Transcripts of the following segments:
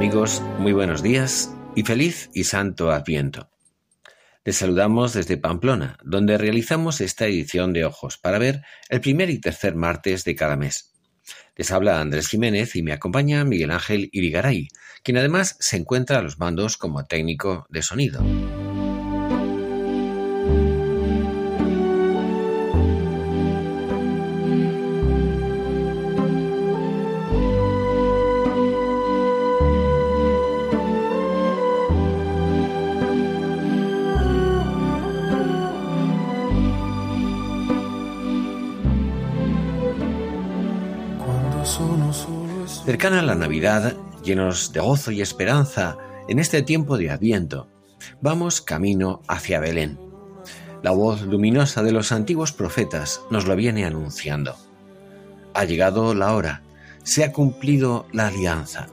Amigos, muy buenos días y feliz y santo Adviento. Les saludamos desde Pamplona, donde realizamos esta edición de Ojos para ver el primer y tercer martes de cada mes. Les habla Andrés Jiménez y me acompaña Miguel Ángel Irigaray, quien además se encuentra a los mandos como técnico de sonido. Cercana la Navidad, llenos de gozo y esperanza en este tiempo de Adviento, vamos camino hacia Belén. La voz luminosa de los antiguos profetas nos lo viene anunciando. Ha llegado la hora, se ha cumplido la alianza.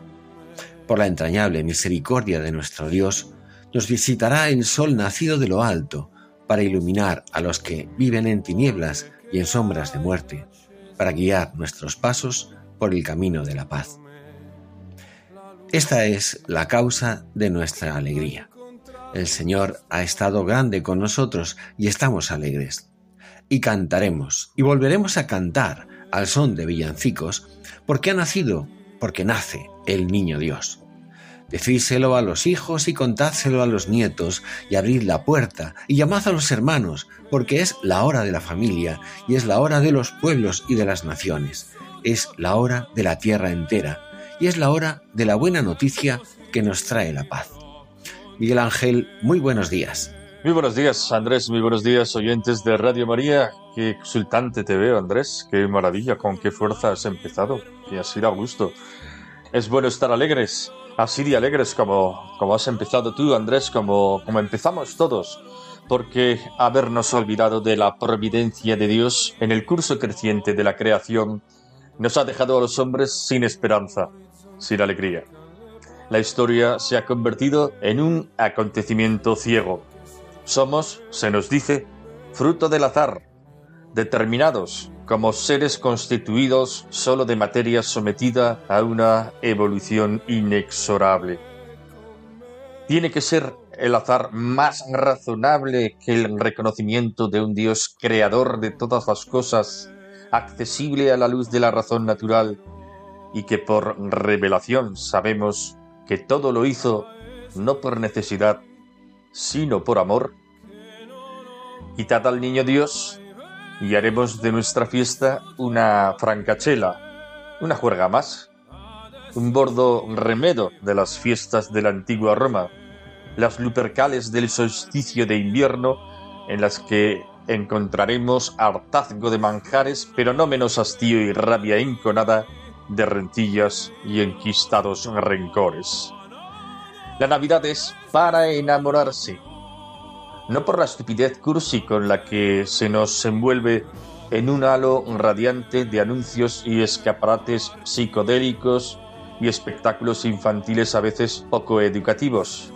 Por la entrañable misericordia de nuestro Dios, nos visitará el sol nacido de lo alto para iluminar a los que viven en tinieblas y en sombras de muerte, para guiar nuestros pasos por el camino de la paz. Esta es la causa de nuestra alegría. El Señor ha estado grande con nosotros y estamos alegres. Y cantaremos y volveremos a cantar al son de villancicos porque ha nacido, porque nace el niño Dios. Decídselo a los hijos y contádselo a los nietos, y abrid la puerta, y llamad a los hermanos, porque es la hora de la familia, y es la hora de los pueblos y de las naciones es la hora de la tierra entera y es la hora de la buena noticia que nos trae la paz. Miguel Ángel, muy buenos días. Muy buenos días, Andrés. Muy buenos días, oyentes de Radio María. Qué exultante te veo, Andrés. Qué maravilla, con qué fuerza has empezado. Y así da gusto. Es bueno estar alegres, así de alegres como, como has empezado tú, Andrés, como, como empezamos todos. Porque habernos olvidado de la providencia de Dios en el curso creciente de la creación nos ha dejado a los hombres sin esperanza, sin alegría. La historia se ha convertido en un acontecimiento ciego. Somos, se nos dice, fruto del azar, determinados como seres constituidos solo de materia sometida a una evolución inexorable. Tiene que ser el azar más razonable que el reconocimiento de un Dios creador de todas las cosas accesible a la luz de la razón natural y que por revelación sabemos que todo lo hizo no por necesidad, sino por amor? Quitad al niño Dios y haremos de nuestra fiesta una francachela, una juerga más, un bordo remedo de las fiestas de la antigua Roma, las lupercales del solsticio de invierno en las que encontraremos hartazgo de manjares, pero no menos hastío y rabia enconada de rentillas y enquistados rencores. La Navidad es para enamorarse, no por la estupidez cursi con la que se nos envuelve en un halo radiante de anuncios y escaparates psicodélicos y espectáculos infantiles a veces poco educativos.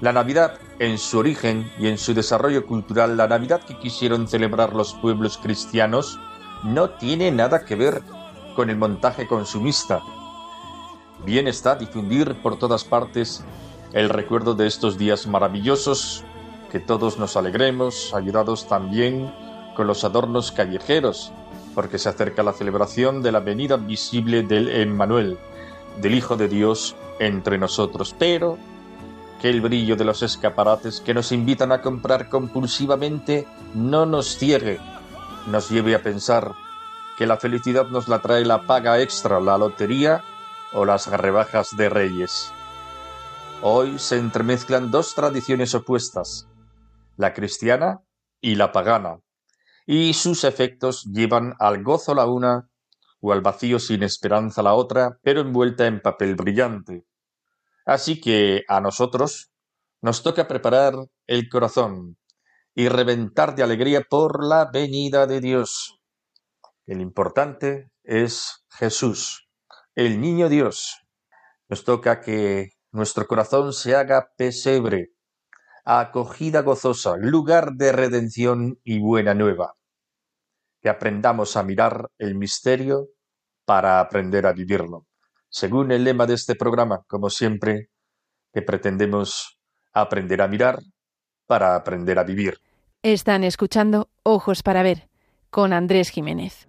La Navidad en su origen y en su desarrollo cultural, la Navidad que quisieron celebrar los pueblos cristianos no tiene nada que ver con el montaje consumista. Bien está difundir por todas partes el recuerdo de estos días maravillosos, que todos nos alegremos, ayudados también con los adornos callejeros, porque se acerca la celebración de la venida visible del Emmanuel, del Hijo de Dios entre nosotros. Pero que el brillo de los escaparates que nos invitan a comprar compulsivamente no nos ciegue, nos lleve a pensar que la felicidad nos la trae la paga extra, la lotería o las rebajas de reyes. Hoy se entremezclan dos tradiciones opuestas, la cristiana y la pagana, y sus efectos llevan al gozo la una o al vacío sin esperanza la otra, pero envuelta en papel brillante. Así que a nosotros nos toca preparar el corazón y reventar de alegría por la venida de Dios. El importante es Jesús, el niño Dios. Nos toca que nuestro corazón se haga pesebre, acogida gozosa, lugar de redención y buena nueva. Que aprendamos a mirar el misterio para aprender a vivirlo. Según el lema de este programa, como siempre, que pretendemos aprender a mirar para aprender a vivir. Están escuchando Ojos para Ver con Andrés Jiménez.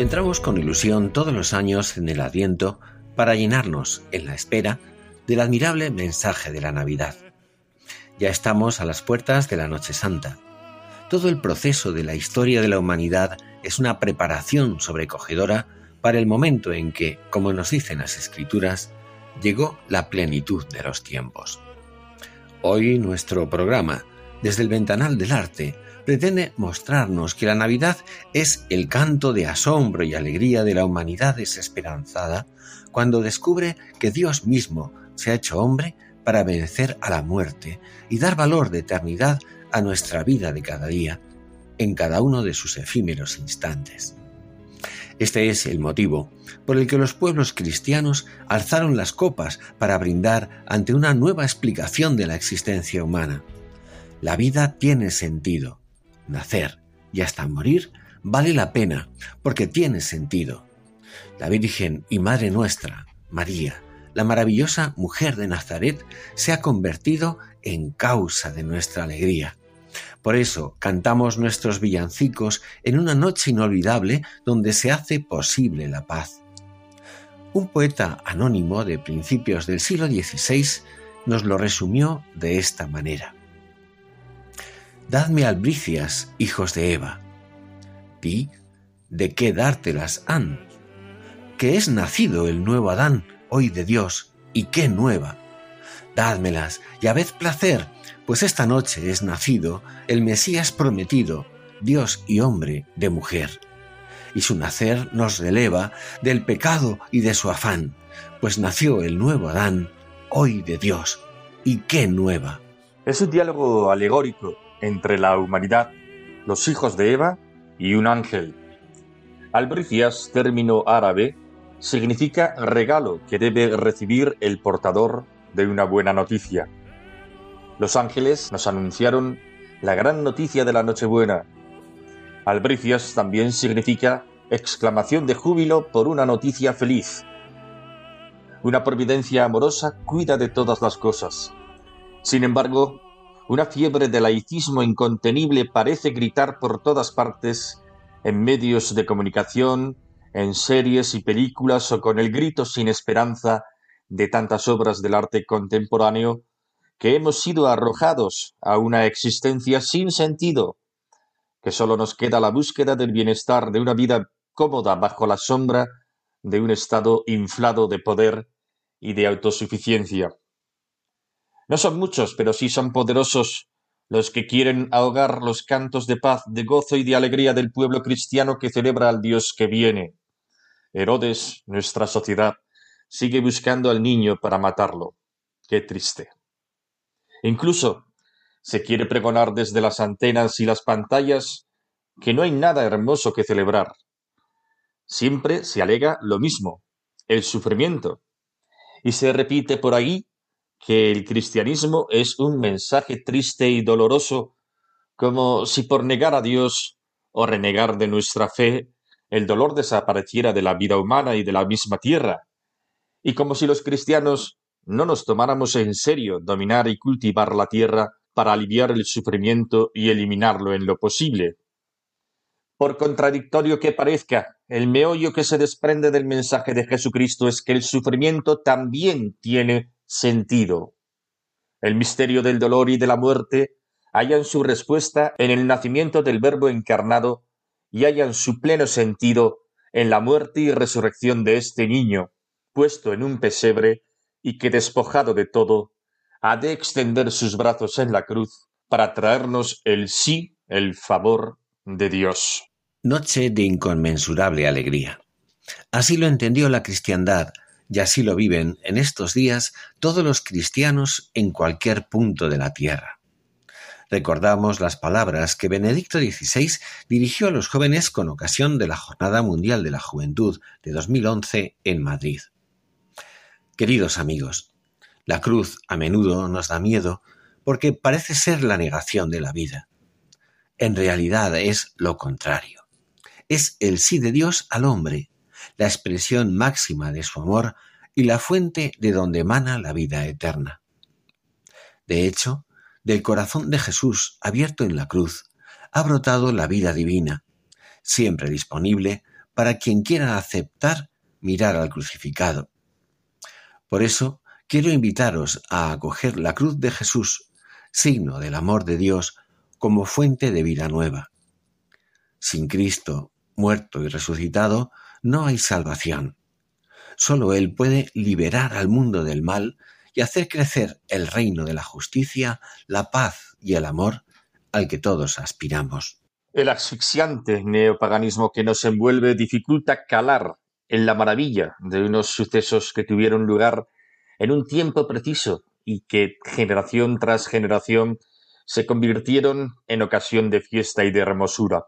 Entramos con ilusión todos los años en el Adviento para llenarnos, en la espera, del admirable mensaje de la Navidad. Ya estamos a las puertas de la Noche Santa. Todo el proceso de la historia de la humanidad es una preparación sobrecogedora para el momento en que, como nos dicen las Escrituras, llegó la plenitud de los tiempos. Hoy nuestro programa, desde el ventanal del arte, pretende mostrarnos que la Navidad es el canto de asombro y alegría de la humanidad desesperanzada cuando descubre que Dios mismo se ha hecho hombre para vencer a la muerte y dar valor de eternidad a nuestra vida de cada día, en cada uno de sus efímeros instantes. Este es el motivo por el que los pueblos cristianos alzaron las copas para brindar ante una nueva explicación de la existencia humana. La vida tiene sentido, nacer y hasta morir vale la pena porque tiene sentido. La Virgen y Madre nuestra, María, la maravillosa mujer de Nazaret, se ha convertido en causa de nuestra alegría. Por eso cantamos nuestros villancicos en una noche inolvidable donde se hace posible la paz. Un poeta anónimo de principios del siglo XVI nos lo resumió de esta manera. Dadme albricias, hijos de Eva. Di, ¿de qué dártelas han? Que es nacido el nuevo Adán, hoy de Dios, y qué nueva. Dádmelas y habed placer, pues esta noche es nacido el Mesías prometido, Dios y hombre de mujer. Y su nacer nos releva del pecado y de su afán, pues nació el nuevo Adán, hoy de Dios, y qué nueva. Es un diálogo alegórico entre la humanidad, los hijos de Eva y un ángel. Albricias, término árabe, significa regalo que debe recibir el portador de una buena noticia. Los ángeles nos anunciaron la gran noticia de la Nochebuena. Albricias también significa exclamación de júbilo por una noticia feliz. Una providencia amorosa cuida de todas las cosas. Sin embargo, una fiebre de laicismo incontenible parece gritar por todas partes, en medios de comunicación, en series y películas o con el grito sin esperanza de tantas obras del arte contemporáneo, que hemos sido arrojados a una existencia sin sentido, que sólo nos queda la búsqueda del bienestar de una vida cómoda bajo la sombra de un estado inflado de poder y de autosuficiencia. No son muchos, pero sí son poderosos los que quieren ahogar los cantos de paz, de gozo y de alegría del pueblo cristiano que celebra al Dios que viene. Herodes, nuestra sociedad, sigue buscando al niño para matarlo. Qué triste. Incluso se quiere pregonar desde las antenas y las pantallas que no hay nada hermoso que celebrar. Siempre se alega lo mismo, el sufrimiento. Y se repite por ahí que el cristianismo es un mensaje triste y doloroso, como si por negar a Dios o renegar de nuestra fe el dolor desapareciera de la vida humana y de la misma tierra, y como si los cristianos no nos tomáramos en serio dominar y cultivar la tierra para aliviar el sufrimiento y eliminarlo en lo posible. Por contradictorio que parezca, el meollo que se desprende del mensaje de Jesucristo es que el sufrimiento también tiene sentido. El misterio del dolor y de la muerte hallan su respuesta en el nacimiento del Verbo encarnado y hallan su pleno sentido en la muerte y resurrección de este niño, puesto en un pesebre y que despojado de todo, ha de extender sus brazos en la cruz para traernos el sí, el favor de Dios. Noche de inconmensurable alegría. Así lo entendió la cristiandad y así lo viven en estos días todos los cristianos en cualquier punto de la tierra. Recordamos las palabras que Benedicto XVI dirigió a los jóvenes con ocasión de la Jornada Mundial de la Juventud de 2011 en Madrid. Queridos amigos, la cruz a menudo nos da miedo porque parece ser la negación de la vida. En realidad es lo contrario es el sí de Dios al hombre, la expresión máxima de su amor y la fuente de donde emana la vida eterna. De hecho, del corazón de Jesús abierto en la cruz ha brotado la vida divina, siempre disponible para quien quiera aceptar mirar al crucificado. Por eso quiero invitaros a acoger la cruz de Jesús, signo del amor de Dios, como fuente de vida nueva. Sin Cristo muerto y resucitado, no hay salvación. Solo Él puede liberar al mundo del mal y hacer crecer el reino de la justicia, la paz y el amor al que todos aspiramos. El asfixiante neopaganismo que nos envuelve dificulta calar en la maravilla de unos sucesos que tuvieron lugar en un tiempo preciso y que generación tras generación se convirtieron en ocasión de fiesta y de hermosura.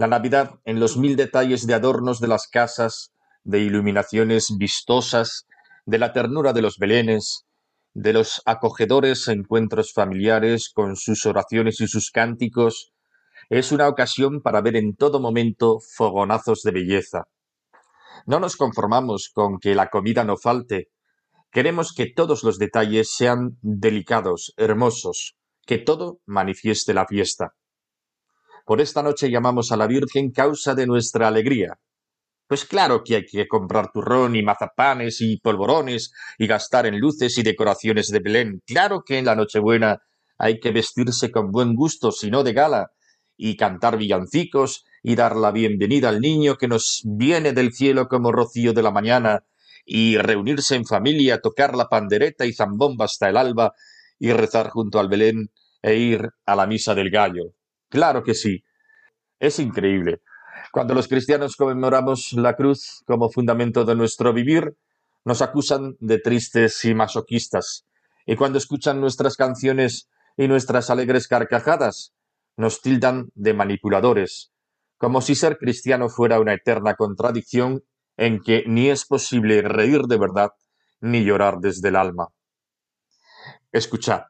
La Navidad en los mil detalles de adornos de las casas, de iluminaciones vistosas, de la ternura de los belenes, de los acogedores encuentros familiares con sus oraciones y sus cánticos, es una ocasión para ver en todo momento fogonazos de belleza. No nos conformamos con que la comida no falte. Queremos que todos los detalles sean delicados, hermosos, que todo manifieste la fiesta. Por esta noche llamamos a la Virgen causa de nuestra alegría. Pues claro que hay que comprar turrón y mazapanes y polvorones y gastar en luces y decoraciones de Belén. Claro que en la Nochebuena hay que vestirse con buen gusto, si no de gala, y cantar villancicos y dar la bienvenida al niño que nos viene del cielo como rocío de la mañana, y reunirse en familia, tocar la pandereta y zambomba hasta el alba, y rezar junto al Belén e ir a la misa del gallo. Claro que sí. Es increíble. Cuando los cristianos conmemoramos la cruz como fundamento de nuestro vivir, nos acusan de tristes y masoquistas. Y cuando escuchan nuestras canciones y nuestras alegres carcajadas, nos tildan de manipuladores, como si ser cristiano fuera una eterna contradicción en que ni es posible reír de verdad ni llorar desde el alma. Escuchad,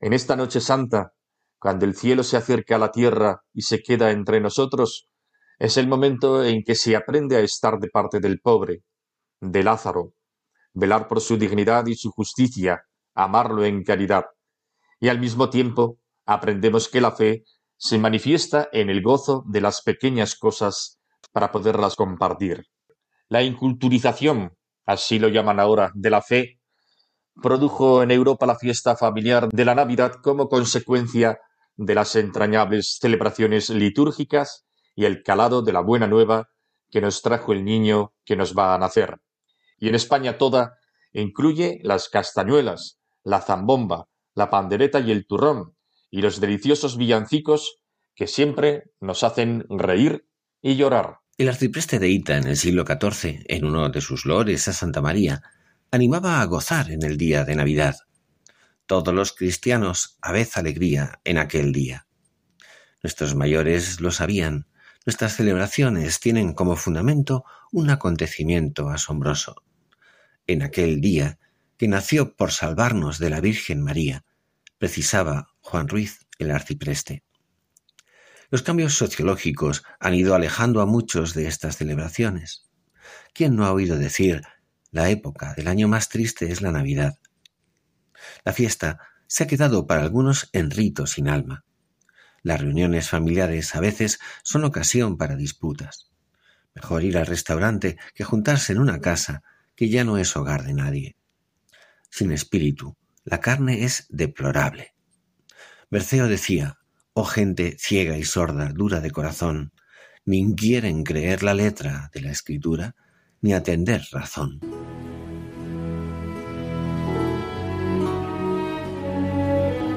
en esta noche santa cuando el cielo se acerca a la tierra y se queda entre nosotros, es el momento en que se aprende a estar de parte del pobre, de Lázaro, velar por su dignidad y su justicia, amarlo en caridad. Y al mismo tiempo aprendemos que la fe se manifiesta en el gozo de las pequeñas cosas para poderlas compartir. La inculturización, así lo llaman ahora, de la fe, produjo en Europa la fiesta familiar de la Navidad como consecuencia de las entrañables celebraciones litúrgicas y el calado de la buena nueva que nos trajo el niño que nos va a nacer. Y en España toda incluye las castañuelas, la zambomba, la pandereta y el turrón, y los deliciosos villancicos que siempre nos hacen reír y llorar. El arcipreste de Ita en el siglo XIV, en uno de sus lores a Santa María, animaba a gozar en el día de Navidad. Todos los cristianos vez alegría en aquel día. Nuestros mayores lo sabían. Nuestras celebraciones tienen como fundamento un acontecimiento asombroso. En aquel día, que nació por salvarnos de la Virgen María, precisaba Juan Ruiz el arcipreste. Los cambios sociológicos han ido alejando a muchos de estas celebraciones. ¿Quién no ha oído decir la época del año más triste es la Navidad? La fiesta se ha quedado para algunos en rito sin alma. Las reuniones familiares a veces son ocasión para disputas. Mejor ir al restaurante que juntarse en una casa que ya no es hogar de nadie. Sin espíritu, la carne es deplorable. Berceo decía, oh gente ciega y sorda, dura de corazón, ni quieren creer la letra de la escritura, ni atender razón.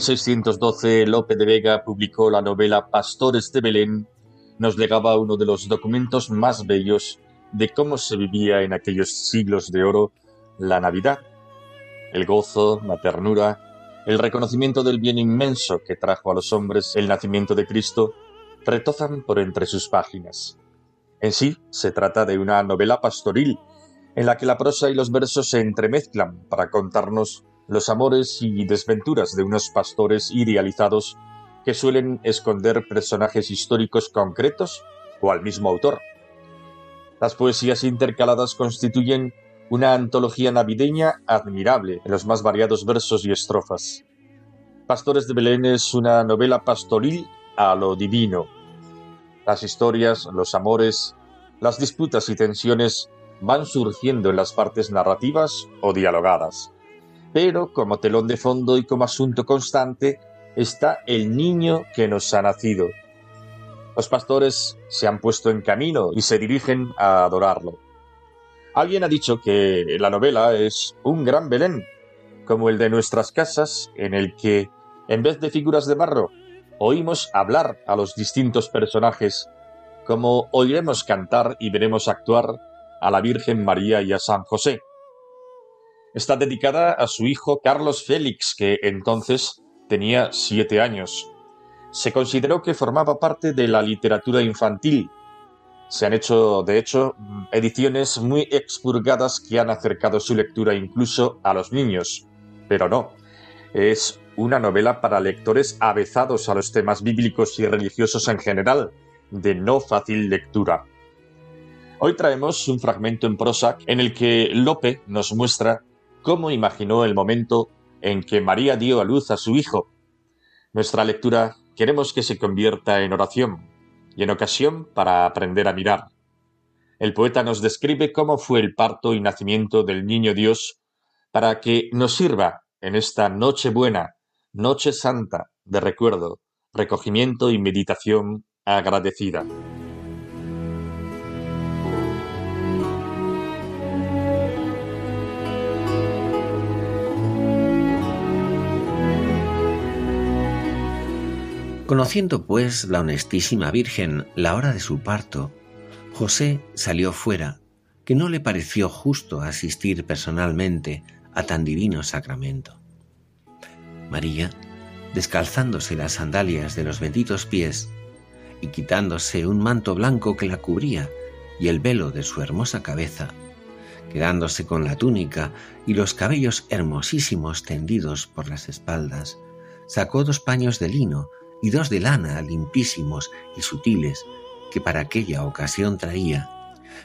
1612 Lope de Vega publicó la novela Pastores de Belén, nos legaba uno de los documentos más bellos de cómo se vivía en aquellos siglos de oro la Navidad. El gozo, la ternura, el reconocimiento del bien inmenso que trajo a los hombres el nacimiento de Cristo retozan por entre sus páginas. En sí, se trata de una novela pastoril, en la que la prosa y los versos se entremezclan para contarnos los amores y desventuras de unos pastores idealizados que suelen esconder personajes históricos concretos o al mismo autor. Las poesías intercaladas constituyen una antología navideña admirable en los más variados versos y estrofas. Pastores de Belén es una novela pastoril a lo divino. Las historias, los amores, las disputas y tensiones van surgiendo en las partes narrativas o dialogadas pero como telón de fondo y como asunto constante está el niño que nos ha nacido. Los pastores se han puesto en camino y se dirigen a adorarlo. Alguien ha dicho que la novela es un gran Belén, como el de nuestras casas, en el que, en vez de figuras de barro, oímos hablar a los distintos personajes, como oiremos cantar y veremos actuar a la Virgen María y a San José está dedicada a su hijo Carlos Félix, que entonces tenía siete años. Se consideró que formaba parte de la literatura infantil. Se han hecho, de hecho, ediciones muy expurgadas que han acercado su lectura incluso a los niños. Pero no, es una novela para lectores avezados a los temas bíblicos y religiosos en general, de no fácil lectura. Hoy traemos un fragmento en prosa en el que Lope nos muestra cómo imaginó el momento en que María dio a luz a su hijo. Nuestra lectura queremos que se convierta en oración y en ocasión para aprender a mirar. El poeta nos describe cómo fue el parto y nacimiento del niño Dios para que nos sirva en esta noche buena, noche santa de recuerdo, recogimiento y meditación agradecida. Conociendo pues la honestísima Virgen la hora de su parto, José salió fuera, que no le pareció justo asistir personalmente a tan divino sacramento. María, descalzándose las sandalias de los benditos pies y quitándose un manto blanco que la cubría y el velo de su hermosa cabeza, quedándose con la túnica y los cabellos hermosísimos tendidos por las espaldas, sacó dos paños de lino y dos de lana limpísimos y sutiles que para aquella ocasión traía,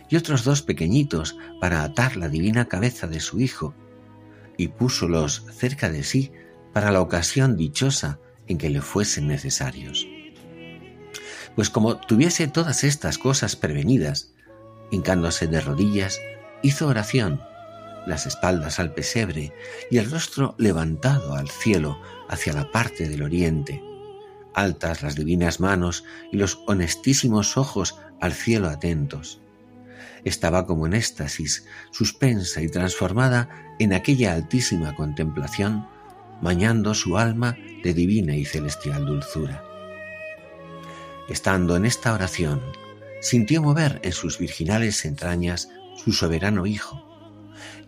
y otros dos pequeñitos para atar la divina cabeza de su hijo, y púsolos cerca de sí para la ocasión dichosa en que le fuesen necesarios. Pues como tuviese todas estas cosas prevenidas, hincándose de rodillas, hizo oración, las espaldas al pesebre y el rostro levantado al cielo hacia la parte del oriente, altas las divinas manos y los honestísimos ojos al cielo atentos. Estaba como en éxtasis, suspensa y transformada en aquella altísima contemplación, bañando su alma de divina y celestial dulzura. Estando en esta oración, sintió mover en sus virginales entrañas su soberano Hijo,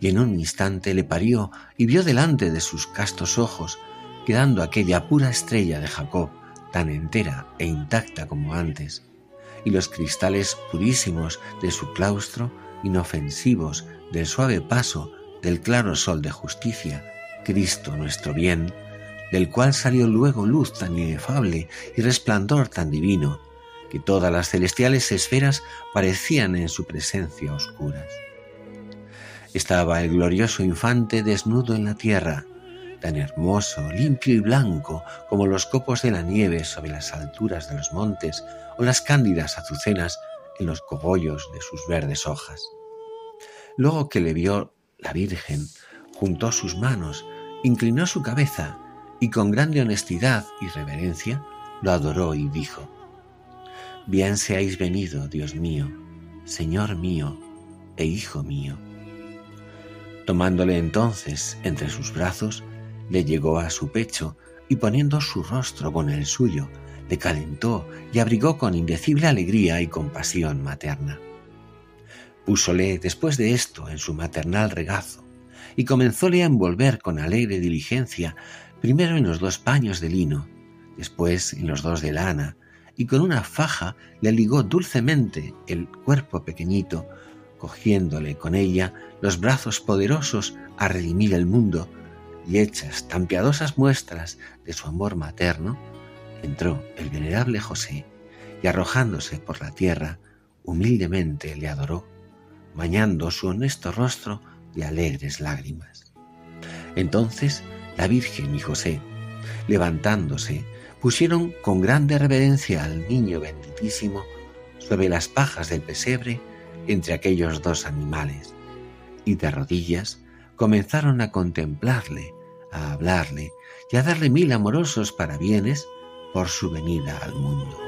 y en un instante le parió y vio delante de sus castos ojos, quedando aquella pura estrella de Jacob, tan entera e intacta como antes, y los cristales purísimos de su claustro, inofensivos del suave paso del claro sol de justicia, Cristo nuestro bien, del cual salió luego luz tan inefable y resplandor tan divino, que todas las celestiales esferas parecían en su presencia oscuras. Estaba el glorioso infante desnudo en la tierra, tan hermoso, limpio y blanco como los copos de la nieve sobre las alturas de los montes o las cándidas azucenas en los cogollos de sus verdes hojas. Luego que le vio la Virgen, juntó sus manos, inclinó su cabeza y con grande honestidad y reverencia lo adoró y dijo, Bien seáis venido, Dios mío, Señor mío e Hijo mío. Tomándole entonces entre sus brazos, le llegó a su pecho y poniendo su rostro con el suyo, le calentó y abrigó con indecible alegría y compasión materna. Púsole después de esto en su maternal regazo y comenzóle a envolver con alegre diligencia, primero en los dos paños de lino, después en los dos de lana, y con una faja le ligó dulcemente el cuerpo pequeñito, cogiéndole con ella los brazos poderosos a redimir el mundo y hechas tan piadosas muestras de su amor materno, entró el venerable José y arrojándose por la tierra, humildemente le adoró, bañando su honesto rostro de alegres lágrimas. Entonces la Virgen y José, levantándose, pusieron con grande reverencia al niño benditísimo sobre las pajas del pesebre entre aquellos dos animales, y de rodillas comenzaron a contemplarle a hablarle y a darle mil amorosos parabienes por su venida al mundo.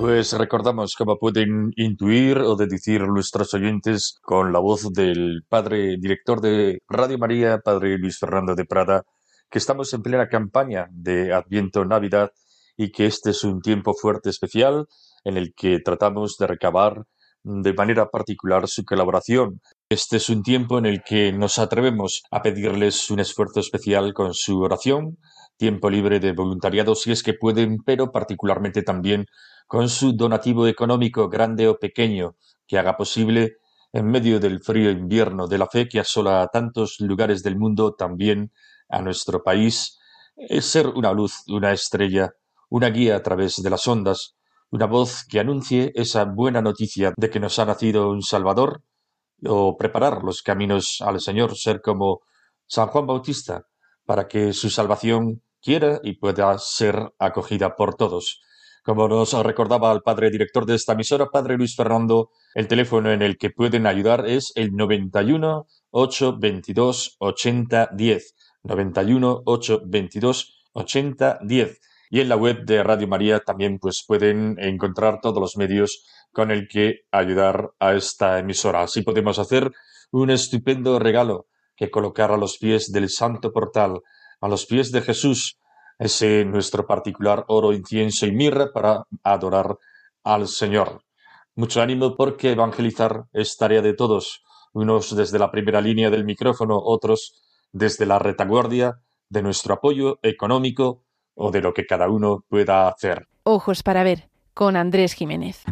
Pues recordamos, como pueden intuir o decir nuestros oyentes, con la voz del padre director de Radio María, padre Luis Fernando de Prada, que estamos en plena campaña de Adviento Navidad y que este es un tiempo fuerte especial en el que tratamos de recabar de manera particular su colaboración. Este es un tiempo en el que nos atrevemos a pedirles un esfuerzo especial con su oración, tiempo libre de voluntariado si es que pueden, pero particularmente también con su donativo económico grande o pequeño que haga posible en medio del frío invierno de la fe que asola a tantos lugares del mundo, también a nuestro país, es ser una luz, una estrella, una guía a través de las ondas, una voz que anuncie esa buena noticia de que nos ha nacido un Salvador, o preparar los caminos al Señor, ser como San Juan Bautista, para que su salvación quiera y pueda ser acogida por todos. Como nos recordaba el padre director de esta emisora, padre Luis Fernando, el teléfono en el que pueden ayudar es el 91 822 8010. 91 822 8010. Y en la web de Radio María también pues pueden encontrar todos los medios con el que ayudar a esta emisora. Así podemos hacer un estupendo regalo que colocar a los pies del santo portal, a los pies de Jesús, ese nuestro particular oro, incienso y mirra para adorar al Señor. Mucho ánimo porque evangelizar es tarea de todos, unos desde la primera línea del micrófono, otros desde la retaguardia de nuestro apoyo económico o de lo que cada uno pueda hacer. Ojos para ver con Andrés Jiménez.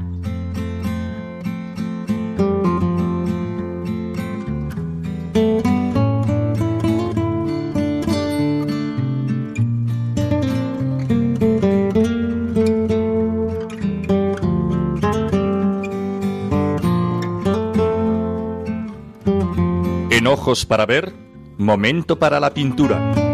ojos para ver, momento para la pintura.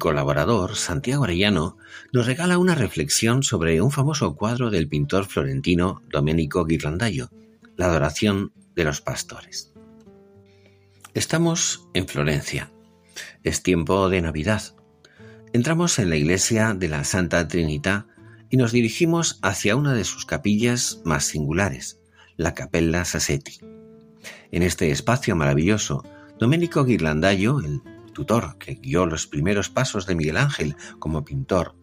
Colaborador Santiago Arellano nos regala una reflexión sobre un famoso cuadro del pintor florentino Domenico Ghirlandaio, La adoración de los pastores. Estamos en Florencia. Es tiempo de Navidad. Entramos en la iglesia de la Santa Trinidad y nos dirigimos hacia una de sus capillas más singulares, la Capella Sassetti. En este espacio maravilloso, Domenico Ghirlandaio, el tutor que guió los primeros pasos de Miguel Ángel como pintor,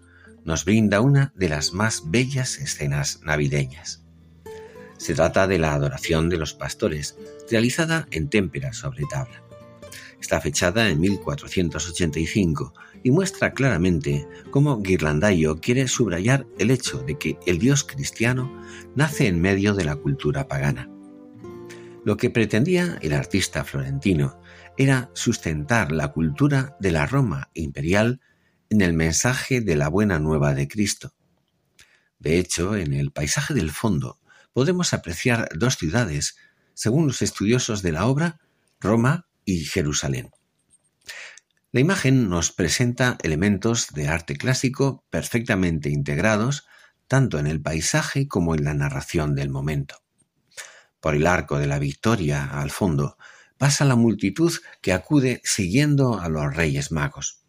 nos brinda una de las más bellas escenas navideñas. Se trata de la adoración de los pastores, realizada en témpera sobre tabla. Está fechada en 1485 y muestra claramente cómo Ghirlandaio quiere subrayar el hecho de que el Dios cristiano nace en medio de la cultura pagana. Lo que pretendía el artista florentino era sustentar la cultura de la Roma imperial en el mensaje de la buena nueva de Cristo. De hecho, en el paisaje del fondo podemos apreciar dos ciudades, según los estudiosos de la obra, Roma y Jerusalén. La imagen nos presenta elementos de arte clásico perfectamente integrados tanto en el paisaje como en la narración del momento. Por el arco de la victoria al fondo pasa la multitud que acude siguiendo a los Reyes Magos.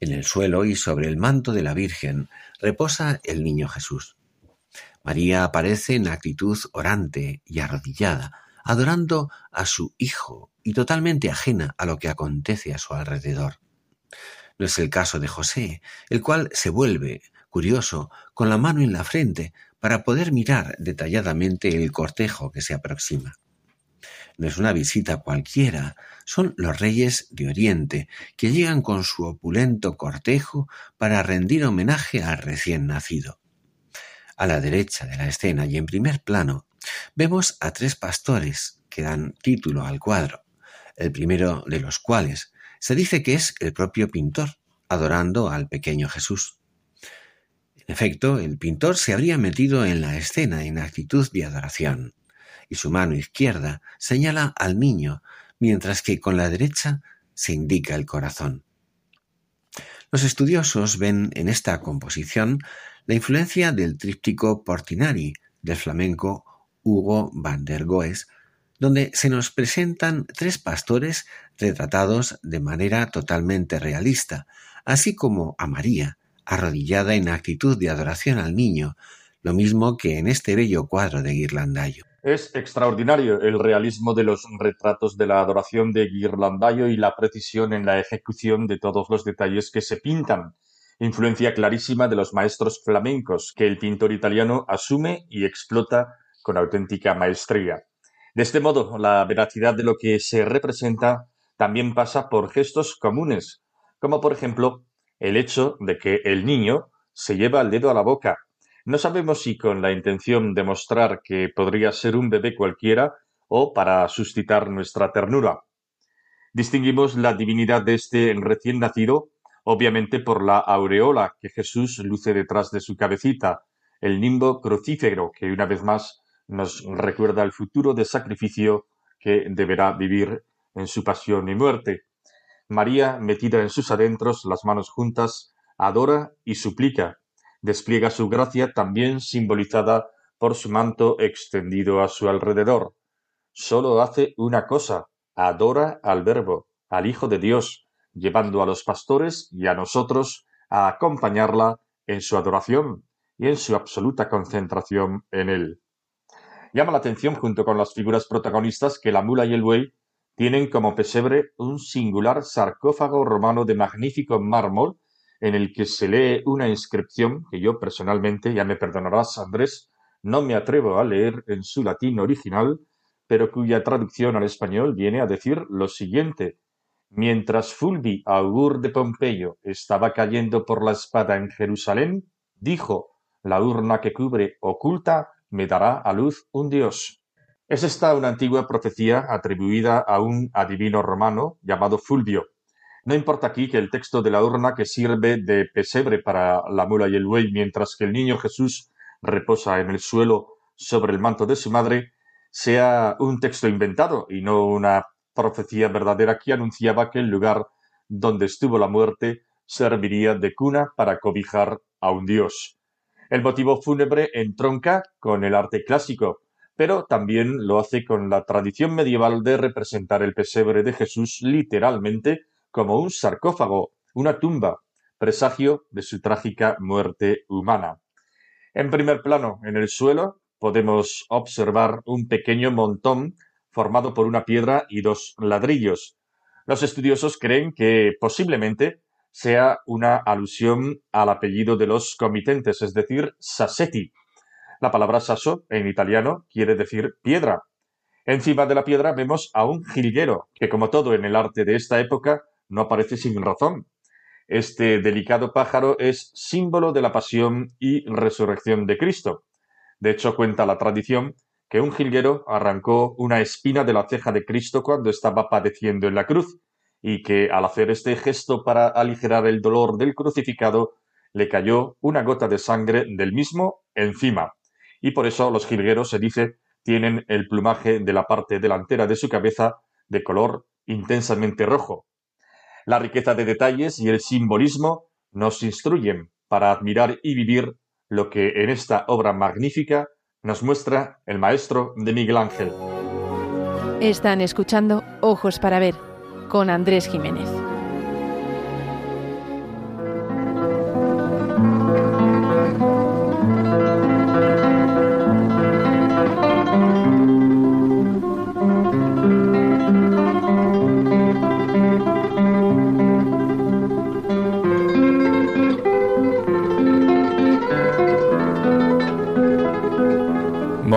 En el suelo y sobre el manto de la Virgen reposa el niño Jesús. María aparece en actitud orante y arrodillada, adorando a su Hijo y totalmente ajena a lo que acontece a su alrededor. No es el caso de José, el cual se vuelve, curioso, con la mano en la frente para poder mirar detalladamente el cortejo que se aproxima. No es una visita cualquiera, son los reyes de Oriente, que llegan con su opulento cortejo para rendir homenaje al recién nacido. A la derecha de la escena y en primer plano vemos a tres pastores que dan título al cuadro, el primero de los cuales se dice que es el propio pintor, adorando al pequeño Jesús. En efecto, el pintor se habría metido en la escena en actitud de adoración y su mano izquierda señala al niño, mientras que con la derecha se indica el corazón. Los estudiosos ven en esta composición la influencia del tríptico Portinari del flamenco Hugo van der Goes, donde se nos presentan tres pastores retratados de manera totalmente realista, así como a María, arrodillada en actitud de adoración al niño, lo mismo que en este bello cuadro de Ghirlandaio. Es extraordinario el realismo de los retratos de la adoración de Ghirlandaio y la precisión en la ejecución de todos los detalles que se pintan, influencia clarísima de los maestros flamencos que el pintor italiano asume y explota con auténtica maestría. De este modo, la veracidad de lo que se representa también pasa por gestos comunes, como por ejemplo el hecho de que el niño se lleva el dedo a la boca no sabemos si con la intención de mostrar que podría ser un bebé cualquiera o para suscitar nuestra ternura. Distinguimos la divinidad de este recién nacido, obviamente por la aureola que Jesús luce detrás de su cabecita, el nimbo crucífero que una vez más nos recuerda el futuro de sacrificio que deberá vivir en su pasión y muerte. María, metida en sus adentros, las manos juntas, adora y suplica, despliega su gracia también simbolizada por su manto extendido a su alrededor. Sólo hace una cosa, adora al Verbo, al Hijo de Dios, llevando a los pastores y a nosotros a acompañarla en su adoración y en su absoluta concentración en él. Llama la atención junto con las figuras protagonistas que la mula y el buey tienen como pesebre un singular sarcófago romano de magnífico mármol en el que se lee una inscripción que yo personalmente, ya me perdonarás Andrés, no me atrevo a leer en su latín original, pero cuya traducción al español viene a decir lo siguiente. Mientras Fulvi, augur de Pompeyo, estaba cayendo por la espada en Jerusalén, dijo, la urna que cubre oculta me dará a luz un dios. Es esta una antigua profecía atribuida a un adivino romano llamado Fulvio, no importa aquí que el texto de la urna que sirve de pesebre para la mula y el buey, mientras que el niño Jesús reposa en el suelo sobre el manto de su madre, sea un texto inventado y no una profecía verdadera que anunciaba que el lugar donde estuvo la muerte serviría de cuna para cobijar a un dios. El motivo fúnebre entronca con el arte clásico, pero también lo hace con la tradición medieval de representar el pesebre de Jesús literalmente como un sarcófago, una tumba, presagio de su trágica muerte humana. En primer plano, en el suelo, podemos observar un pequeño montón formado por una piedra y dos ladrillos. Los estudiosos creen que posiblemente sea una alusión al apellido de los comitentes, es decir, Sassetti. La palabra sasso en italiano quiere decir piedra. Encima de la piedra vemos a un jilguero, que como todo en el arte de esta época no aparece sin razón. Este delicado pájaro es símbolo de la pasión y resurrección de Cristo. De hecho, cuenta la tradición que un jilguero arrancó una espina de la ceja de Cristo cuando estaba padeciendo en la cruz, y que al hacer este gesto para aligerar el dolor del crucificado, le cayó una gota de sangre del mismo encima. Y por eso los jilgueros, se dice, tienen el plumaje de la parte delantera de su cabeza de color intensamente rojo, la riqueza de detalles y el simbolismo nos instruyen para admirar y vivir lo que en esta obra magnífica nos muestra el maestro de Miguel Ángel. Están escuchando Ojos para Ver con Andrés Jiménez.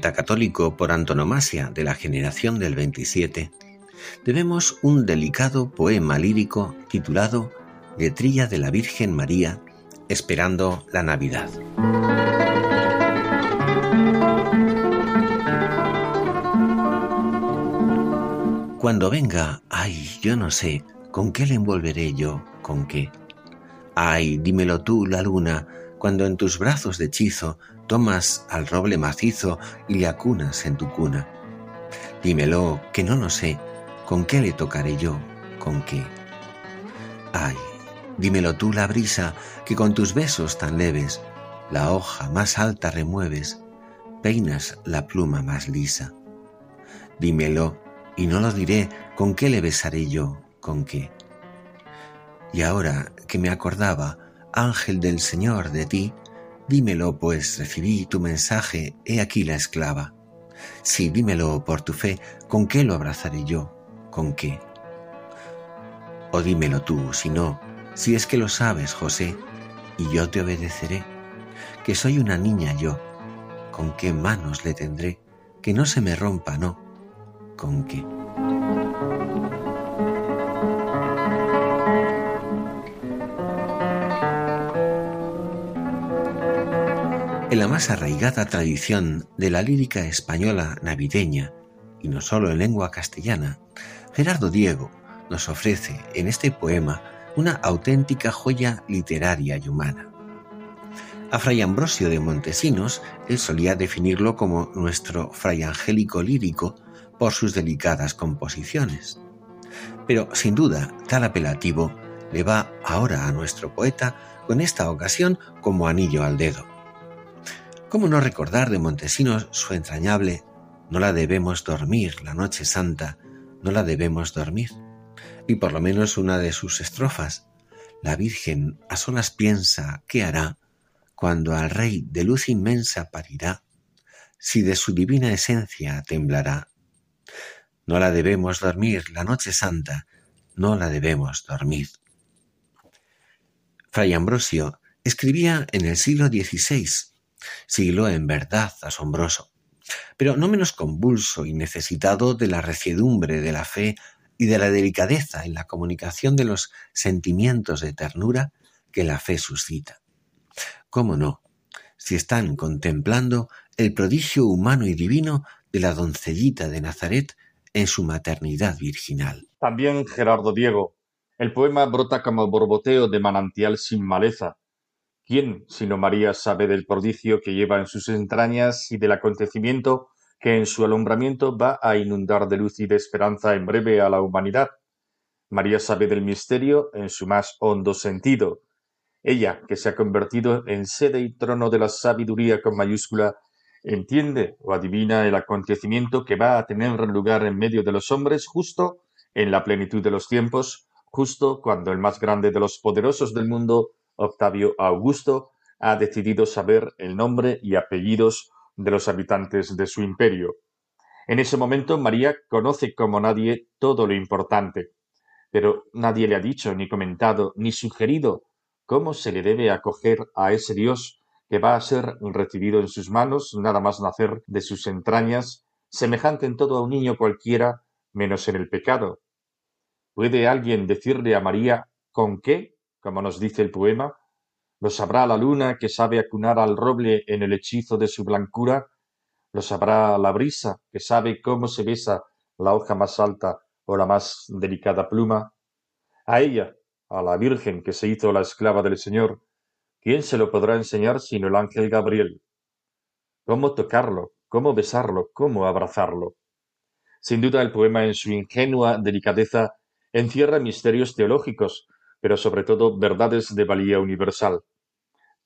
Católico por antonomasia de la generación del 27, debemos un delicado poema lírico titulado Letrilla de la Virgen María esperando la Navidad. Cuando venga, ay, yo no sé, ¿con qué le envolveré yo? ¿Con qué? Ay, dímelo tú, la luna, cuando en tus brazos de hechizo tomas al roble macizo y le acunas en tu cuna. Dímelo, que no lo sé, ¿con qué le tocaré yo? ¿Con qué? Ay, dímelo tú, la brisa, que con tus besos tan leves la hoja más alta remueves, peinas la pluma más lisa. Dímelo, y no lo diré, ¿con qué le besaré yo? ¿Con qué? Y ahora que me acordaba, ángel del Señor, de ti, dímelo, pues recibí tu mensaje, he aquí la esclava. Sí, dímelo por tu fe, ¿con qué lo abrazaré yo? ¿Con qué? O dímelo tú, si no, si es que lo sabes, José, y yo te obedeceré, que soy una niña yo, ¿con qué manos le tendré? Que no se me rompa, no con qué. La más arraigada tradición de la lírica española navideña, y no solo en lengua castellana, Gerardo Diego nos ofrece en este poema una auténtica joya literaria y humana. A Fray Ambrosio de Montesinos, él solía definirlo como nuestro fray angélico lírico por sus delicadas composiciones. Pero sin duda, tal apelativo le va ahora a nuestro poeta con esta ocasión como anillo al dedo. ¿Cómo no recordar de Montesinos su entrañable No la debemos dormir, la noche santa, no la debemos dormir? Y por lo menos una de sus estrofas, la Virgen a solas piensa qué hará cuando al Rey de luz inmensa parirá, si de su divina esencia temblará no la debemos dormir, la noche santa, no la debemos dormir. Fray Ambrosio escribía en el siglo XVI, siglo en verdad asombroso, pero no menos convulso y necesitado de la reciedumbre de la fe y de la delicadeza en la comunicación de los sentimientos de ternura que la fe suscita. ¿Cómo no? Si están contemplando el prodigio humano y divino de la doncellita de Nazaret en su maternidad virginal. También Gerardo Diego. El poema brota como borboteo de manantial sin maleza. ¿Quién, sino María, sabe del prodigio que lleva en sus entrañas y del acontecimiento que en su alumbramiento va a inundar de luz y de esperanza en breve a la humanidad? María sabe del misterio en su más hondo sentido. Ella, que se ha convertido en sede y trono de la sabiduría con mayúscula, entiende o adivina el acontecimiento que va a tener lugar en medio de los hombres justo en la plenitud de los tiempos, justo cuando el más grande de los poderosos del mundo, Octavio Augusto, ha decidido saber el nombre y apellidos de los habitantes de su imperio. En ese momento María conoce como nadie todo lo importante, pero nadie le ha dicho, ni comentado, ni sugerido cómo se le debe acoger a ese Dios que va a ser recibido en sus manos nada más nacer de sus entrañas, semejante en todo a un niño cualquiera, menos en el pecado. ¿Puede alguien decirle a María con qué, como nos dice el poema? ¿Lo sabrá la luna que sabe acunar al roble en el hechizo de su blancura? ¿Lo sabrá la brisa que sabe cómo se besa la hoja más alta o la más delicada pluma? A ella, a la Virgen que se hizo la esclava del Señor, ¿Quién se lo podrá enseñar sino el ángel Gabriel? ¿Cómo tocarlo? ¿Cómo besarlo? ¿Cómo abrazarlo? Sin duda el poema en su ingenua delicadeza encierra misterios teológicos, pero sobre todo verdades de valía universal.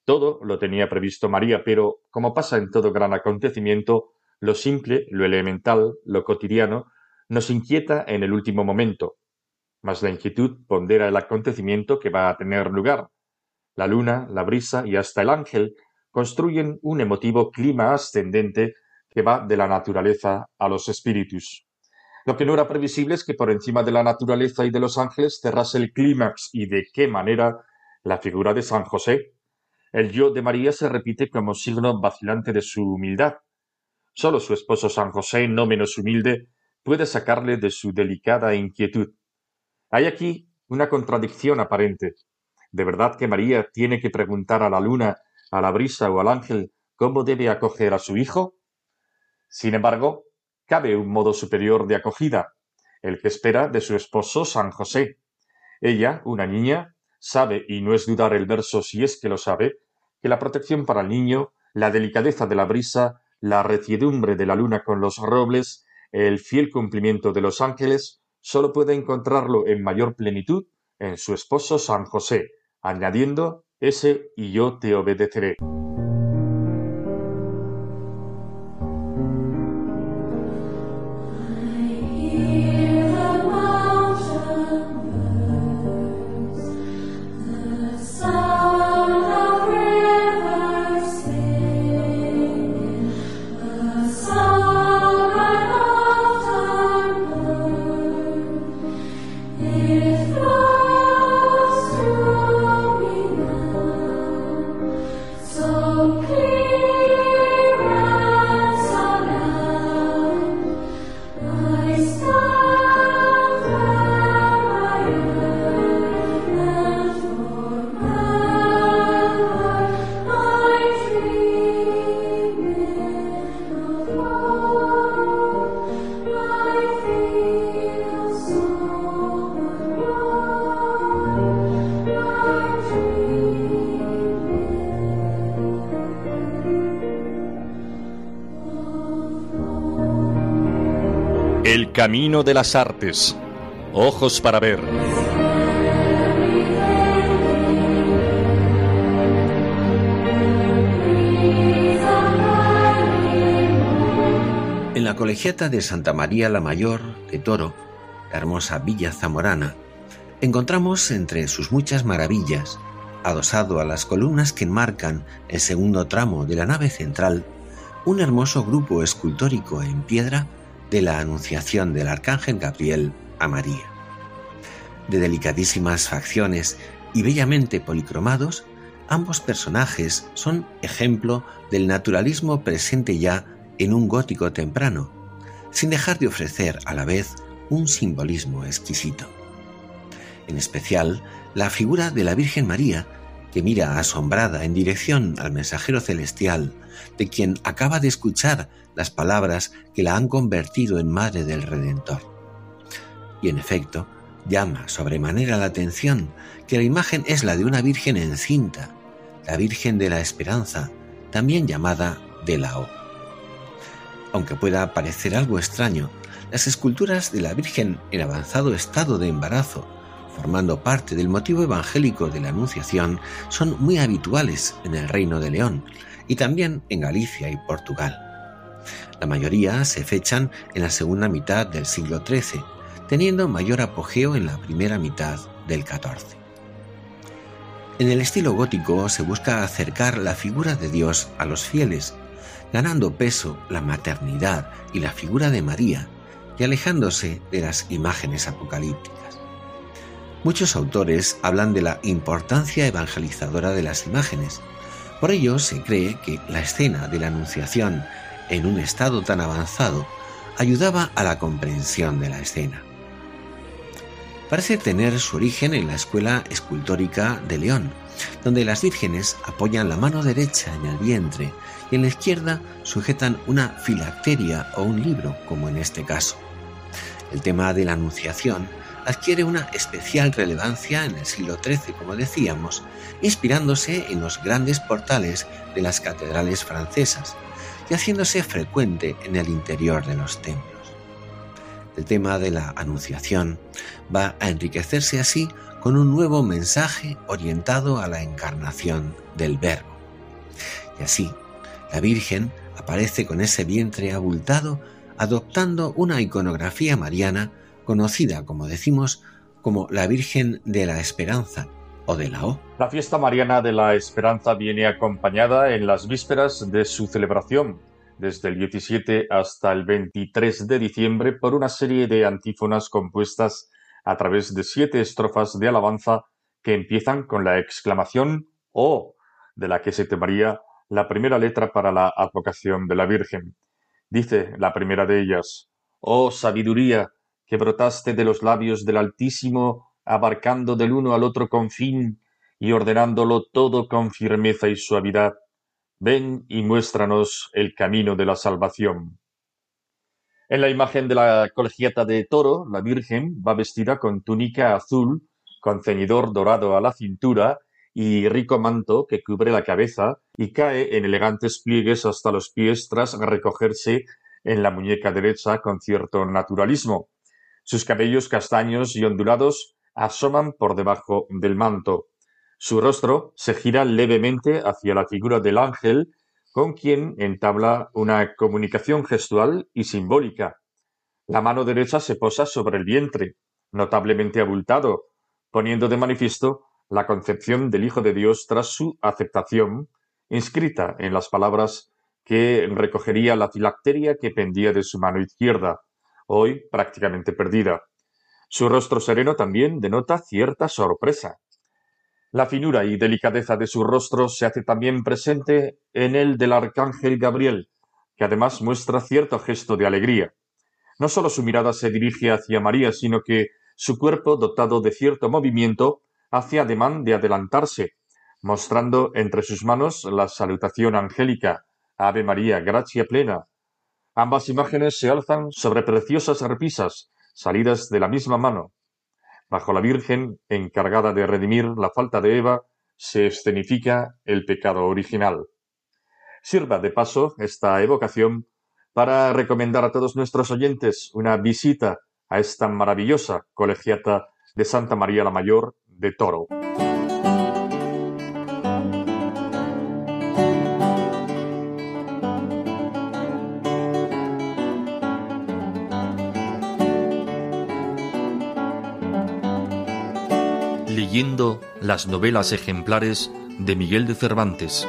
Todo lo tenía previsto María, pero, como pasa en todo gran acontecimiento, lo simple, lo elemental, lo cotidiano, nos inquieta en el último momento. Mas la inquietud pondera el acontecimiento que va a tener lugar, la luna, la brisa y hasta el ángel construyen un emotivo clima ascendente que va de la naturaleza a los espíritus. Lo que no era previsible es que por encima de la naturaleza y de los ángeles cerrase el clímax y de qué manera la figura de San José. El yo de María se repite como signo vacilante de su humildad. Sólo su esposo San José, no menos humilde, puede sacarle de su delicada inquietud. Hay aquí una contradicción aparente. ¿De verdad que María tiene que preguntar a la luna, a la brisa o al ángel cómo debe acoger a su hijo? Sin embargo, cabe un modo superior de acogida, el que espera de su esposo San José. Ella, una niña, sabe, y no es dudar el verso si es que lo sabe, que la protección para el niño, la delicadeza de la brisa, la reciedumbre de la luna con los robles, el fiel cumplimiento de los ángeles, sólo puede encontrarlo en mayor plenitud en su esposo San José, añadiendo ese y yo te obedeceré. Camino de las Artes. Ojos para ver. En la colegiata de Santa María la Mayor de Toro, la hermosa villa zamorana, encontramos entre sus muchas maravillas, adosado a las columnas que enmarcan el segundo tramo de la nave central, un hermoso grupo escultórico en piedra de la Anunciación del Arcángel Gabriel a María. De delicadísimas facciones y bellamente policromados, ambos personajes son ejemplo del naturalismo presente ya en un gótico temprano, sin dejar de ofrecer a la vez un simbolismo exquisito. En especial, la figura de la Virgen María, que mira asombrada en dirección al mensajero celestial, de quien acaba de escuchar las palabras que la han convertido en madre del Redentor. Y en efecto, llama sobremanera la atención que la imagen es la de una Virgen encinta, la Virgen de la Esperanza, también llamada de la O. Aunque pueda parecer algo extraño, las esculturas de la Virgen en avanzado estado de embarazo, formando parte del motivo evangélico de la Anunciación, son muy habituales en el Reino de León y también en Galicia y Portugal. La mayoría se fechan en la segunda mitad del siglo XIII, teniendo mayor apogeo en la primera mitad del XIV. En el estilo gótico se busca acercar la figura de Dios a los fieles, ganando peso la maternidad y la figura de María y alejándose de las imágenes apocalípticas. Muchos autores hablan de la importancia evangelizadora de las imágenes. Por ello se cree que la escena de la Anunciación en un estado tan avanzado ayudaba a la comprensión de la escena. Parece tener su origen en la escuela escultórica de León, donde las vírgenes apoyan la mano derecha en el vientre y en la izquierda sujetan una filacteria o un libro, como en este caso. El tema de la Anunciación adquiere una especial relevancia en el siglo XIII, como decíamos, inspirándose en los grandes portales de las catedrales francesas, y haciéndose frecuente en el interior de los templos. El tema de la Anunciación va a enriquecerse así con un nuevo mensaje orientado a la encarnación del Verbo. Y así, la Virgen aparece con ese vientre abultado adoptando una iconografía mariana conocida, como decimos, como la Virgen de la Esperanza, o de la O. La fiesta mariana de la Esperanza viene acompañada en las vísperas de su celebración, desde el 17 hasta el 23 de diciembre, por una serie de antífonas compuestas a través de siete estrofas de alabanza que empiezan con la exclamación O, de la que se tomaría la primera letra para la advocación de la Virgen. Dice la primera de ellas, Oh sabiduría, que brotaste de los labios del Altísimo abarcando del uno al otro confín, y ordenándolo todo con firmeza y suavidad, ven y muéstranos el camino de la salvación. En la imagen de la colegiata de toro, la Virgen va vestida con túnica azul, con ceñidor dorado a la cintura y rico manto que cubre la cabeza y cae en elegantes pliegues hasta los pies tras recogerse en la muñeca derecha con cierto naturalismo. Sus cabellos castaños y ondulados asoman por debajo del manto. Su rostro se gira levemente hacia la figura del ángel, con quien entabla una comunicación gestual y simbólica. La mano derecha se posa sobre el vientre, notablemente abultado, poniendo de manifiesto la concepción del Hijo de Dios tras su aceptación, inscrita en las palabras que recogería la filacteria que pendía de su mano izquierda, hoy prácticamente perdida. Su rostro sereno también denota cierta sorpresa. La finura y delicadeza de su rostro se hace también presente en el del arcángel Gabriel, que además muestra cierto gesto de alegría. No sólo su mirada se dirige hacia María, sino que su cuerpo, dotado de cierto movimiento, hace ademán de adelantarse, mostrando entre sus manos la salutación angélica, Ave María, gracia plena. Ambas imágenes se alzan sobre preciosas repisas, salidas de la misma mano. Bajo la Virgen, encargada de redimir la falta de Eva, se escenifica el pecado original. Sirva de paso esta evocación para recomendar a todos nuestros oyentes una visita a esta maravillosa colegiata de Santa María la Mayor de Toro. Leyendo las novelas ejemplares de Miguel de Cervantes.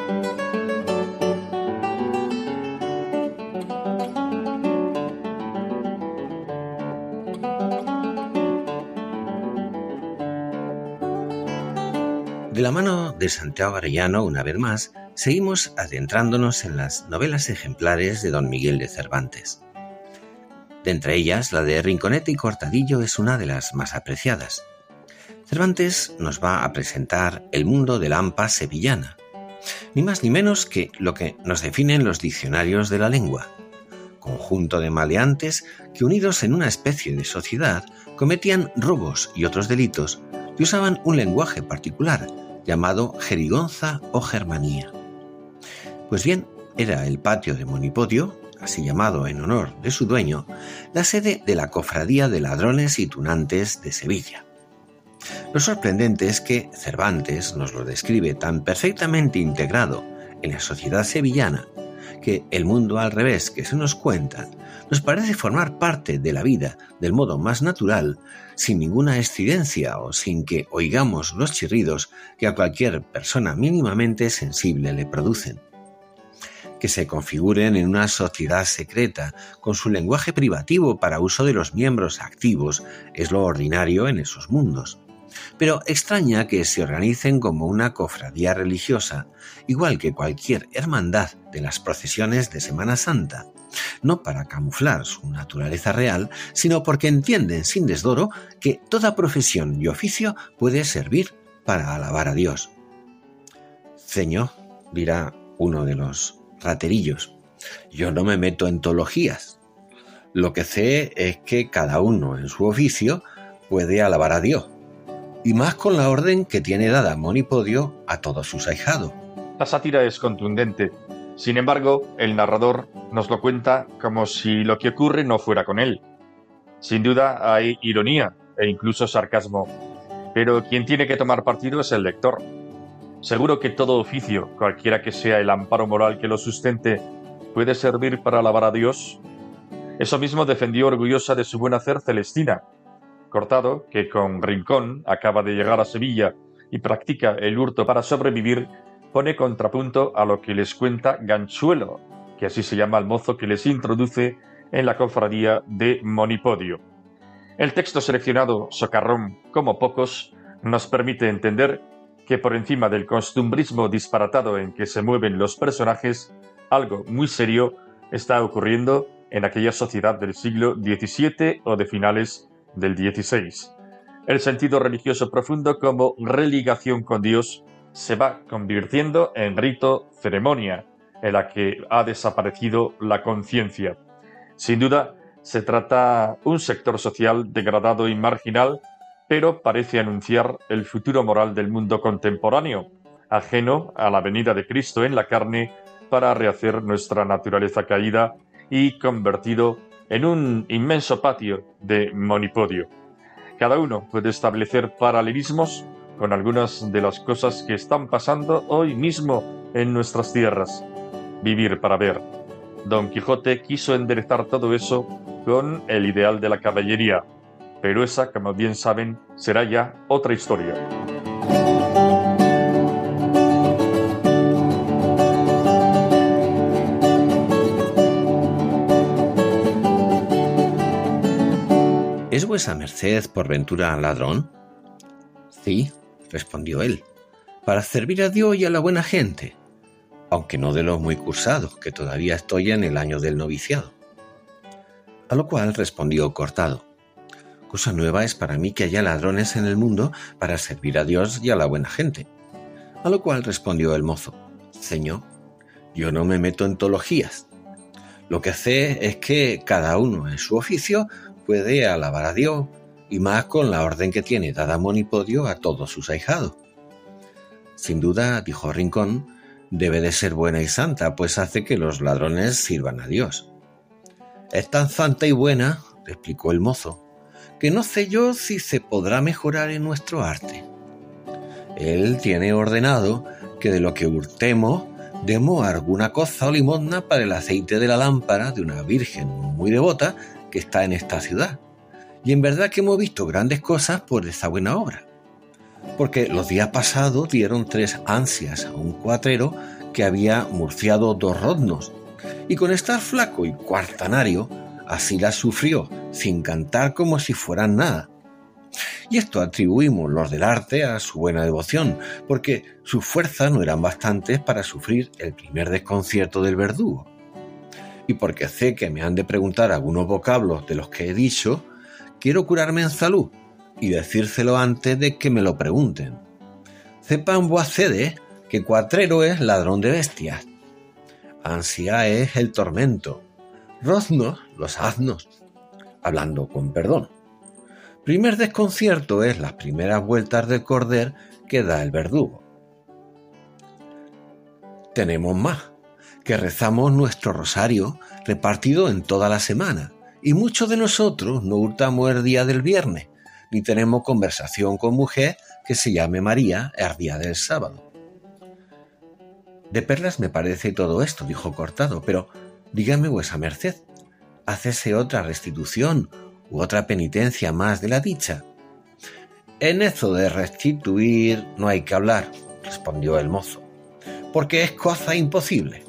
De la mano de Santiago Arellano, una vez más, seguimos adentrándonos en las novelas ejemplares de don Miguel de Cervantes. De entre ellas, la de Rinconete y Cortadillo es una de las más apreciadas. Cervantes nos va a presentar el mundo de la AMPA sevillana, ni más ni menos que lo que nos definen los diccionarios de la lengua, conjunto de maleantes que unidos en una especie de sociedad cometían robos y otros delitos y usaban un lenguaje particular llamado jerigonza o germanía. Pues bien, era el patio de Monipodio, así llamado en honor de su dueño, la sede de la Cofradía de Ladrones y Tunantes de Sevilla. Lo sorprendente es que Cervantes nos lo describe tan perfectamente integrado en la sociedad sevillana que el mundo al revés que se nos cuenta nos parece formar parte de la vida del modo más natural, sin ninguna excidencia o sin que oigamos los chirridos que a cualquier persona mínimamente sensible le producen. Que se configuren en una sociedad secreta, con su lenguaje privativo para uso de los miembros activos, es lo ordinario en esos mundos pero extraña que se organicen como una cofradía religiosa, igual que cualquier hermandad de las procesiones de Semana Santa, no para camuflar su naturaleza real, sino porque entienden sin desdoro que toda profesión y oficio puede servir para alabar a Dios. Ceño, dirá uno de los raterillos, yo no me meto en teologías. Lo que sé es que cada uno en su oficio puede alabar a Dios, y más con la orden que tiene dada Monipodio a todos sus ahijados. La sátira es contundente, sin embargo, el narrador nos lo cuenta como si lo que ocurre no fuera con él. Sin duda hay ironía e incluso sarcasmo, pero quien tiene que tomar partido es el lector. Seguro que todo oficio, cualquiera que sea el amparo moral que lo sustente, puede servir para alabar a Dios. Eso mismo defendió orgullosa de su buen hacer Celestina, Cortado, que con Rincón acaba de llegar a Sevilla y practica el hurto para sobrevivir, pone contrapunto a lo que les cuenta Ganchuelo, que así se llama el mozo que les introduce en la cofradía de Monipodio. El texto seleccionado, socarrón como pocos, nos permite entender que por encima del costumbrismo disparatado en que se mueven los personajes, algo muy serio está ocurriendo en aquella sociedad del siglo XVII o de finales del XVI. el sentido religioso profundo como religación con Dios se va convirtiendo en rito ceremonia, en la que ha desaparecido la conciencia. Sin duda, se trata un sector social degradado y marginal, pero parece anunciar el futuro moral del mundo contemporáneo, ajeno a la venida de Cristo en la carne para rehacer nuestra naturaleza caída y convertido en un inmenso patio de monipodio. Cada uno puede establecer paralelismos con algunas de las cosas que están pasando hoy mismo en nuestras tierras. Vivir para ver. Don Quijote quiso enderezar todo eso con el ideal de la caballería, pero esa, como bien saben, será ya otra historia. ¿Es vuesa merced por ventura ladrón? Sí, respondió él, para servir a Dios y a la buena gente, aunque no de los muy cursados, que todavía estoy en el año del noviciado. A lo cual respondió Cortado, cosa nueva es para mí que haya ladrones en el mundo para servir a Dios y a la buena gente. A lo cual respondió el mozo, Señor, yo no me meto en teologías. Lo que sé es que cada uno en su oficio puede alabar a Dios, y más con la orden que tiene dada Monipodio a todos sus ahijados. Sin duda, dijo Rincón, debe de ser buena y santa, pues hace que los ladrones sirvan a Dios. Es tan santa y buena, explicó el mozo, que no sé yo si se podrá mejorar en nuestro arte. Él tiene ordenado que de lo que hurtemos demos alguna cosa o limosna para el aceite de la lámpara de una virgen muy devota está en esta ciudad. Y en verdad que hemos visto grandes cosas por esa buena obra. Porque los días pasados dieron tres ansias a un cuatrero que había murciado dos rodnos. Y con estar flaco y cuartanario, así la sufrió, sin cantar como si fueran nada. Y esto atribuimos los del arte a su buena devoción, porque sus fuerzas no eran bastantes para sufrir el primer desconcierto del verdugo y porque sé que me han de preguntar algunos vocablos de los que he dicho, quiero curarme en salud y decírselo antes de que me lo pregunten. Sepan voacedes que cuatrero es ladrón de bestias, ansia es el tormento, roznos los asnos, hablando con perdón. Primer desconcierto es las primeras vueltas del corder que da el verdugo. Tenemos más que rezamos nuestro rosario repartido en toda la semana, y muchos de nosotros no hurtamos el día del viernes, ni tenemos conversación con mujer que se llame María el día del sábado. De perlas me parece todo esto, dijo Cortado, pero dígame vuesa merced, ¿hacese otra restitución u otra penitencia más de la dicha? En eso de restituir no hay que hablar, respondió el mozo, porque es cosa imposible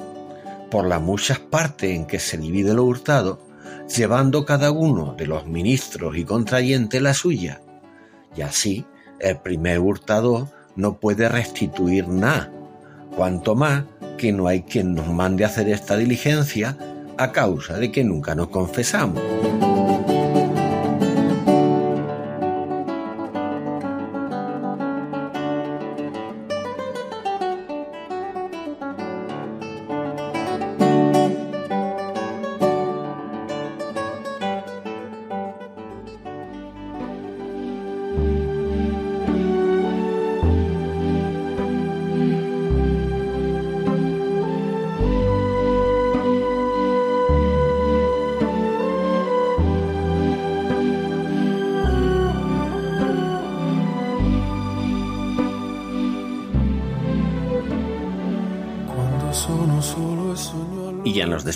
por las muchas partes en que se divide lo hurtado, llevando cada uno de los ministros y contrayentes la suya. Y así el primer hurtado no puede restituir nada, cuanto más que no hay quien nos mande hacer esta diligencia a causa de que nunca nos confesamos.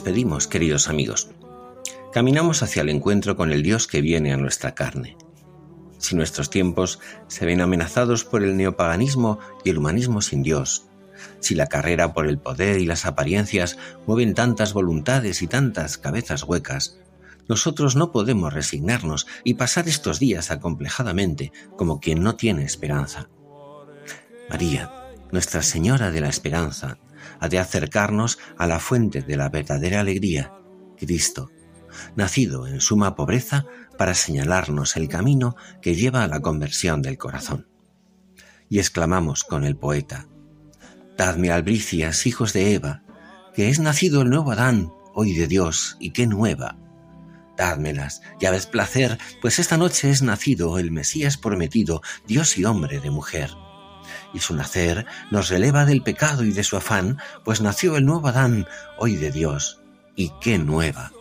Despedimos, queridos amigos. Caminamos hacia el encuentro con el Dios que viene a nuestra carne. Si nuestros tiempos se ven amenazados por el neopaganismo y el humanismo sin Dios, si la carrera por el poder y las apariencias mueven tantas voluntades y tantas cabezas huecas, nosotros no podemos resignarnos y pasar estos días acomplejadamente como quien no tiene esperanza. María, Nuestra Señora de la Esperanza, ha de acercarnos a la fuente de la verdadera alegría, Cristo, nacido en suma pobreza para señalarnos el camino que lleva a la conversión del corazón. Y exclamamos con el poeta, Dadme albricias, hijos de Eva, que es nacido el nuevo Adán, hoy de Dios, y qué nueva. Dádmelas, ya ves placer, pues esta noche es nacido el Mesías prometido, Dios y hombre de mujer. Y su nacer nos releva del pecado y de su afán, pues nació el nuevo Adán, hoy de Dios, y qué nueva.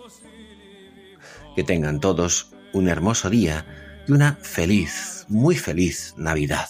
Que tengan todos un hermoso día y una feliz, muy feliz Navidad.